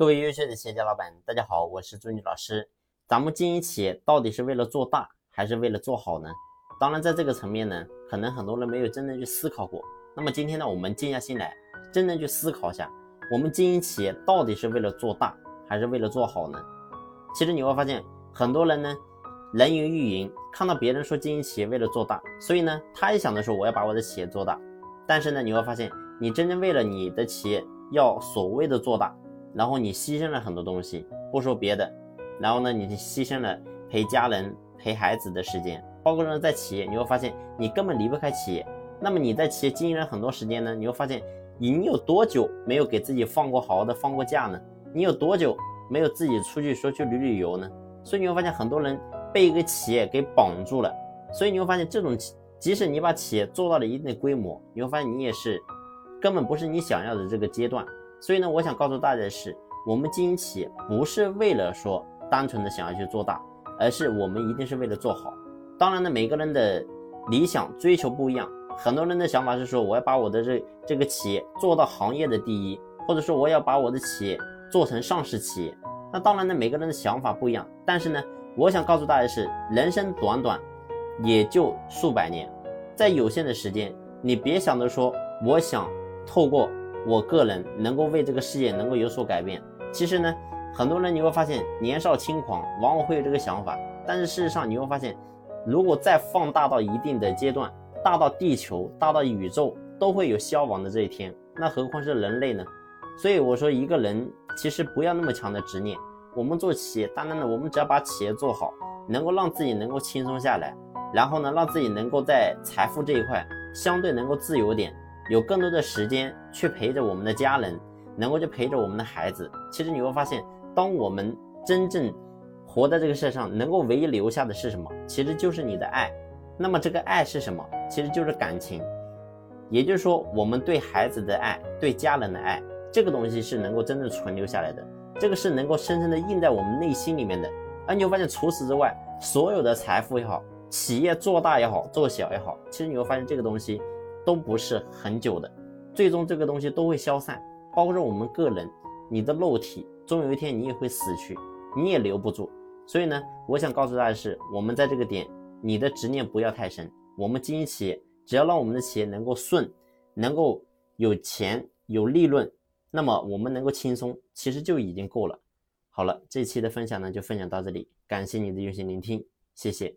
各位优秀的企业家老板，大家好，我是朱女老师。咱们经营企业到底是为了做大，还是为了做好呢？当然，在这个层面呢，可能很多人没有真正去思考过。那么今天呢，我们静下心来，真正去思考一下，我们经营企业到底是为了做大，还是为了做好呢？其实你会发现，很多人呢，人云亦云，看到别人说经营企业为了做大，所以呢，他也想着说我要把我的企业做大。但是呢，你会发现，你真正为了你的企业要所谓的做大。然后你牺牲了很多东西，不说别的，然后呢，你牺牲了陪家人、陪孩子的时间，包括呢在企业，你会发现你根本离不开企业。那么你在企业经营了很多时间呢，你会发现你有多久没有给自己放过好好的放过假呢？你有多久没有自己出去说去旅旅游呢？所以你会发现很多人被一个企业给绑住了。所以你会发现这种，即使你把企业做到了一定的规模，你会发现你也是根本不是你想要的这个阶段。所以呢，我想告诉大家的是，我们经营企业不是为了说单纯的想要去做大，而是我们一定是为了做好。当然呢，每个人的理想追求不一样，很多人的想法是说，我要把我的这这个企业做到行业的第一，或者说我要把我的企业做成上市企业。那当然呢，每个人的想法不一样，但是呢，我想告诉大家是，人生短短也就数百年，在有限的时间，你别想着说，我想透过。我个人能够为这个世界能够有所改变。其实呢，很多人你会发现年少轻狂，往往会有这个想法。但是事实上你会发现，如果再放大到一定的阶段，大到地球，大到宇宙，都会有消亡的这一天。那何况是人类呢？所以我说，一个人其实不要那么强的执念。我们做企业，当然呢，我们只要把企业做好，能够让自己能够轻松下来，然后呢，让自己能够在财富这一块相对能够自由点。有更多的时间去陪着我们的家人，能够去陪着我们的孩子。其实你会发现，当我们真正活在这个世上，能够唯一留下的是什么？其实就是你的爱。那么这个爱是什么？其实就是感情。也就是说，我们对孩子的爱，对家人的爱，这个东西是能够真正存留下来的。这个是能够深深的印在我们内心里面的。而你会发现，除此之外，所有的财富也好，企业做大也好，做小也好，其实你会发现这个东西。都不是很久的，最终这个东西都会消散，包括我们个人，你的肉体，终有一天你也会死去，你也留不住。所以呢，我想告诉大家的是，我们在这个点，你的执念不要太深。我们经营企业，只要让我们的企业能够顺，能够有钱有利润，那么我们能够轻松，其实就已经够了。好了，这期的分享呢就分享到这里，感谢你的用心聆听，谢谢。